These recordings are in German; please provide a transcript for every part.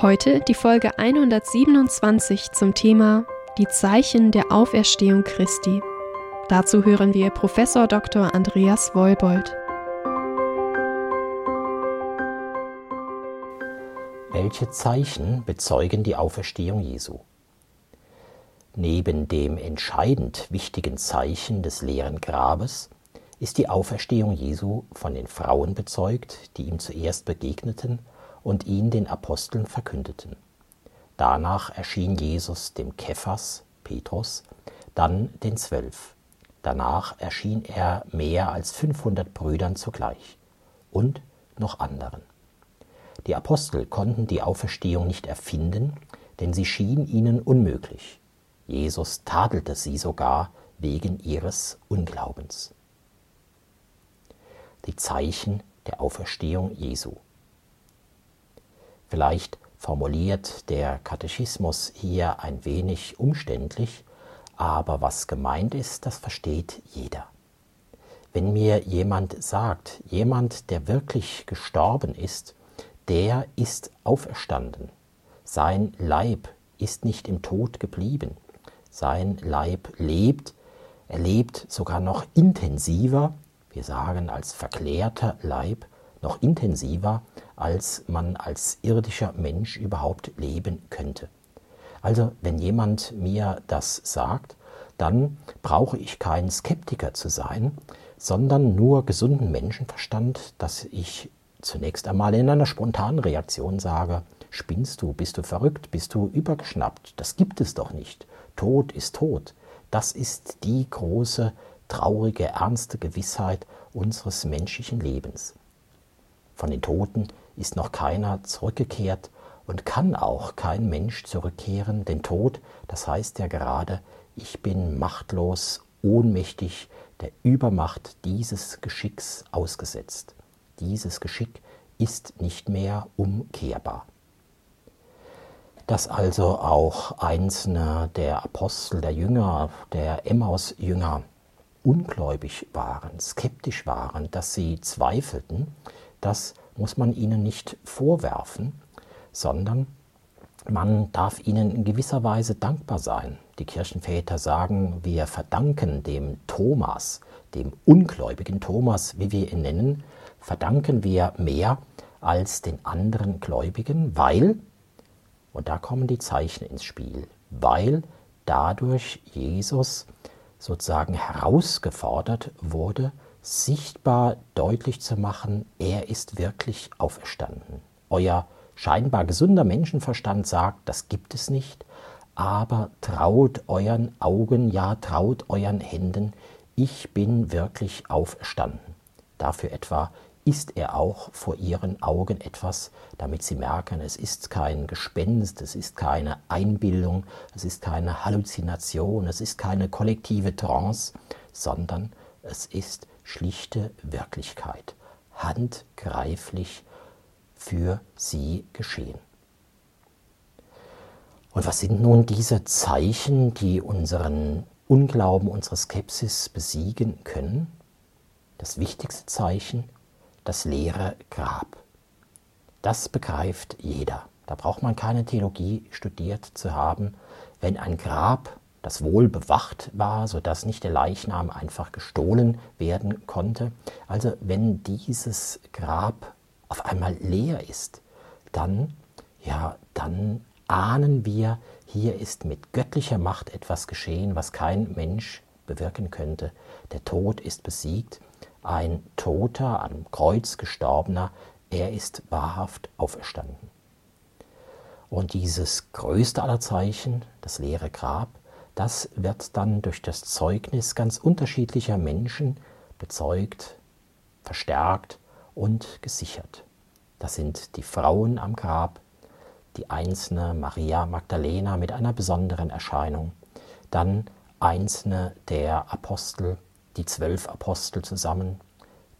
Heute die Folge 127 zum Thema Die Zeichen der Auferstehung Christi. Dazu hören wir Professor Dr. Andreas Wollbold. Welche Zeichen bezeugen die Auferstehung Jesu? Neben dem entscheidend wichtigen Zeichen des leeren Grabes ist die Auferstehung Jesu von den Frauen bezeugt, die ihm zuerst begegneten und ihn den Aposteln verkündeten. Danach erschien Jesus dem Kephas, Petrus, dann den Zwölf. Danach erschien er mehr als 500 Brüdern zugleich und noch anderen. Die Apostel konnten die Auferstehung nicht erfinden, denn sie schien ihnen unmöglich. Jesus tadelte sie sogar wegen ihres Unglaubens. Die Zeichen der Auferstehung Jesu. Vielleicht formuliert der Katechismus hier ein wenig umständlich, aber was gemeint ist, das versteht jeder. Wenn mir jemand sagt, jemand, der wirklich gestorben ist, der ist auferstanden, sein Leib ist nicht im Tod geblieben, sein Leib lebt, er lebt sogar noch intensiver, wir sagen als verklärter Leib, noch intensiver, als man als irdischer Mensch überhaupt leben könnte. Also wenn jemand mir das sagt, dann brauche ich kein Skeptiker zu sein, sondern nur gesunden Menschenverstand, dass ich zunächst einmal in einer spontanen Reaktion sage, spinnst du, bist du verrückt, bist du übergeschnappt, das gibt es doch nicht. Tod ist Tod. Das ist die große, traurige, ernste Gewissheit unseres menschlichen Lebens. Von den Toten ist noch keiner zurückgekehrt und kann auch kein Mensch zurückkehren, denn Tod, das heißt ja gerade, ich bin machtlos, ohnmächtig der Übermacht dieses Geschicks ausgesetzt. Dieses Geschick ist nicht mehr umkehrbar dass also auch einzelne der Apostel, der Jünger, der Emmaus-Jünger ungläubig waren, skeptisch waren, dass sie zweifelten, das muss man ihnen nicht vorwerfen, sondern man darf ihnen in gewisser Weise dankbar sein. Die Kirchenväter sagen, wir verdanken dem Thomas, dem ungläubigen Thomas, wie wir ihn nennen, verdanken wir mehr als den anderen Gläubigen, weil und da kommen die Zeichen ins Spiel, weil dadurch Jesus sozusagen herausgefordert wurde, sichtbar deutlich zu machen, er ist wirklich auferstanden. Euer scheinbar gesunder Menschenverstand sagt, das gibt es nicht, aber traut euren Augen, ja traut euren Händen, ich bin wirklich auferstanden. Dafür etwa ist er auch vor ihren Augen etwas, damit sie merken, es ist kein Gespenst, es ist keine Einbildung, es ist keine Halluzination, es ist keine kollektive Trance, sondern es ist schlichte Wirklichkeit, handgreiflich für sie geschehen. Und was sind nun diese Zeichen, die unseren Unglauben, unsere Skepsis besiegen können? Das wichtigste Zeichen das leere Grab. Das begreift jeder. Da braucht man keine Theologie studiert zu haben. Wenn ein Grab, das wohl bewacht war, sodass nicht der Leichnam einfach gestohlen werden konnte, also wenn dieses Grab auf einmal leer ist, dann, ja, dann ahnen wir, hier ist mit göttlicher Macht etwas geschehen, was kein Mensch bewirken könnte. Der Tod ist besiegt ein Toter, am Kreuz gestorbener, er ist wahrhaft auferstanden. Und dieses größte aller Zeichen, das leere Grab, das wird dann durch das Zeugnis ganz unterschiedlicher Menschen bezeugt, verstärkt und gesichert. Das sind die Frauen am Grab, die einzelne Maria Magdalena mit einer besonderen Erscheinung, dann einzelne der Apostel, die zwölf Apostel zusammen,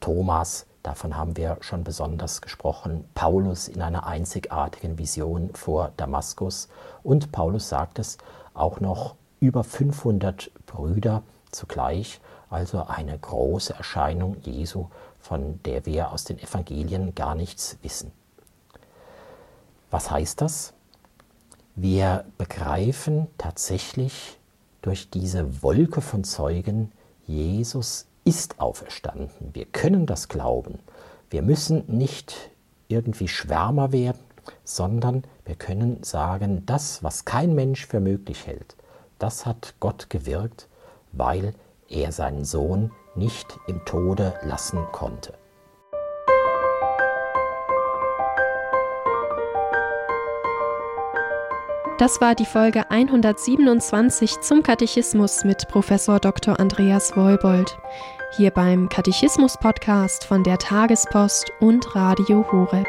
Thomas, davon haben wir schon besonders gesprochen, Paulus in einer einzigartigen Vision vor Damaskus. Und Paulus sagt es auch noch über 500 Brüder zugleich, also eine große Erscheinung Jesu, von der wir aus den Evangelien gar nichts wissen. Was heißt das? Wir begreifen tatsächlich durch diese Wolke von Zeugen, Jesus ist auferstanden. Wir können das glauben. Wir müssen nicht irgendwie Schwärmer werden, sondern wir können sagen, das, was kein Mensch für möglich hält, das hat Gott gewirkt, weil er seinen Sohn nicht im Tode lassen konnte. Das war die Folge 127 zum Katechismus mit Professor Dr. Andreas Wollbold. Hier beim Katechismus-Podcast von der Tagespost und Radio Horeb.